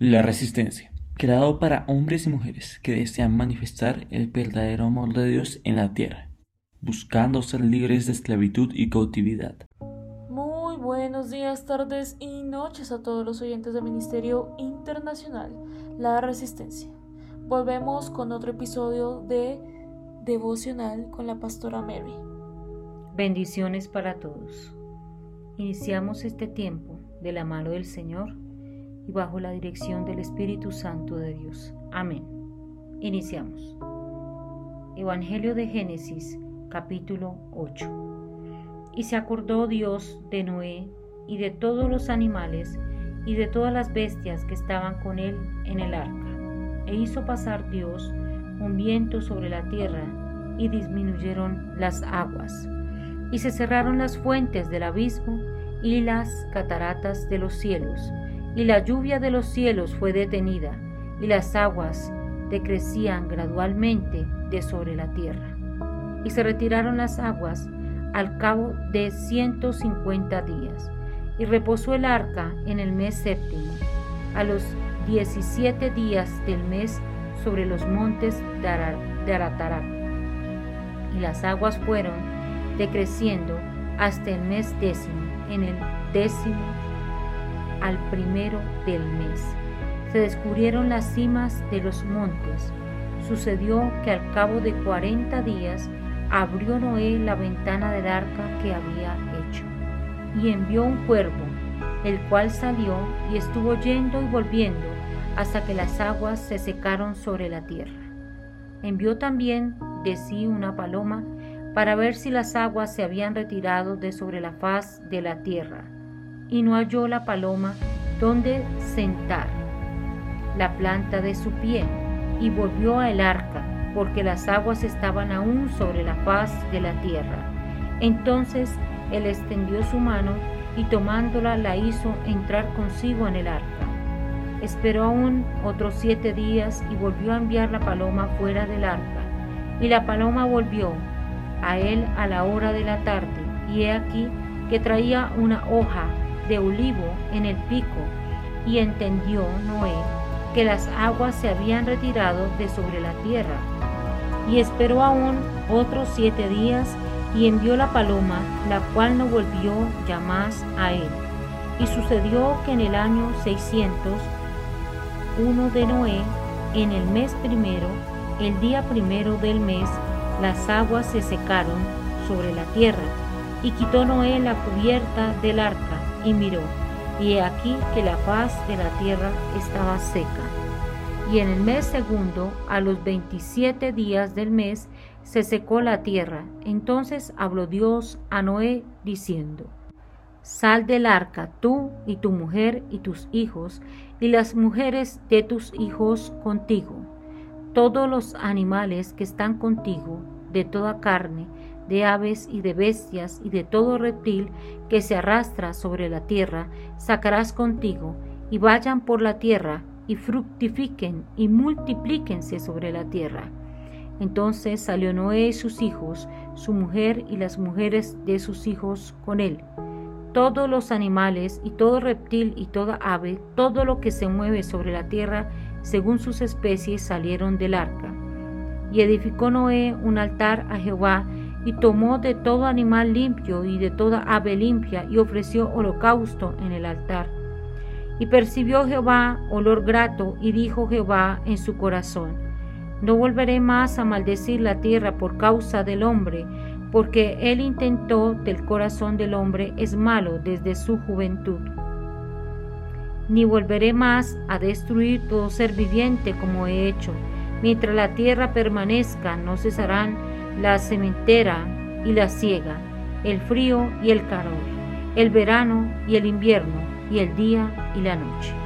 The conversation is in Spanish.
La resistencia, creado para hombres y mujeres que desean manifestar el verdadero amor de Dios en la tierra, buscando ser libres de esclavitud y cautividad. Muy buenos días, tardes y noches a todos los oyentes del Ministerio Internacional La Resistencia. Volvemos con otro episodio de Devocional con la pastora Mary. Bendiciones para todos. Iniciamos este tiempo de la mano del Señor y bajo la dirección del Espíritu Santo de Dios. Amén. Iniciamos. Evangelio de Génesis, capítulo 8. Y se acordó Dios de Noé y de todos los animales y de todas las bestias que estaban con él en el arca. E hizo pasar Dios un viento sobre la tierra y disminuyeron las aguas. Y se cerraron las fuentes del abismo y las cataratas de los cielos y la lluvia de los cielos fue detenida, y las aguas decrecían gradualmente de sobre la tierra. Y se retiraron las aguas al cabo de ciento cincuenta días, y reposó el arca en el mes séptimo, a los diecisiete días del mes sobre los montes de Aratarac. Y las aguas fueron decreciendo hasta el mes décimo, en el décimo al primero del mes. Se descubrieron las cimas de los montes. Sucedió que al cabo de cuarenta días abrió Noé la ventana del arca que había hecho y envió un cuervo, el cual salió y estuvo yendo y volviendo hasta que las aguas se secaron sobre la tierra. Envió también de sí una paloma para ver si las aguas se habían retirado de sobre la faz de la tierra y no halló la paloma donde sentar la planta de su pie, y volvió al arca, porque las aguas estaban aún sobre la faz de la tierra. Entonces él extendió su mano y tomándola la hizo entrar consigo en el arca. Esperó aún otros siete días y volvió a enviar la paloma fuera del arca. Y la paloma volvió a él a la hora de la tarde, y he aquí que traía una hoja de olivo en el pico, y entendió Noé que las aguas se habían retirado de sobre la tierra. Y esperó aún otros siete días y envió la paloma, la cual no volvió ya más a él. Y sucedió que en el año 601 de Noé, en el mes primero, el día primero del mes, las aguas se secaron sobre la tierra, y quitó Noé la cubierta del arca, y miró, y he aquí que la faz de la tierra estaba seca. Y en el mes segundo, a los veintisiete días del mes, se secó la tierra. Entonces habló Dios a Noé diciendo, Sal del arca tú y tu mujer y tus hijos, y las mujeres de tus hijos contigo, todos los animales que están contigo, de toda carne, de aves y de bestias y de todo reptil que se arrastra sobre la tierra, sacarás contigo, y vayan por la tierra, y fructifiquen y multiplíquense sobre la tierra. Entonces salió Noé y sus hijos, su mujer y las mujeres de sus hijos con él. Todos los animales y todo reptil y toda ave, todo lo que se mueve sobre la tierra, según sus especies, salieron del arca. Y edificó Noé un altar a Jehová y tomó de todo animal limpio y de toda ave limpia y ofreció holocausto en el altar. Y percibió Jehová olor grato y dijo Jehová en su corazón, no volveré más a maldecir la tierra por causa del hombre, porque él intentó del corazón del hombre es malo desde su juventud. Ni volveré más a destruir todo ser viviente como he hecho. Mientras la tierra permanezca, no cesarán la sementera y la siega, el frío y el calor, el verano y el invierno, y el día y la noche.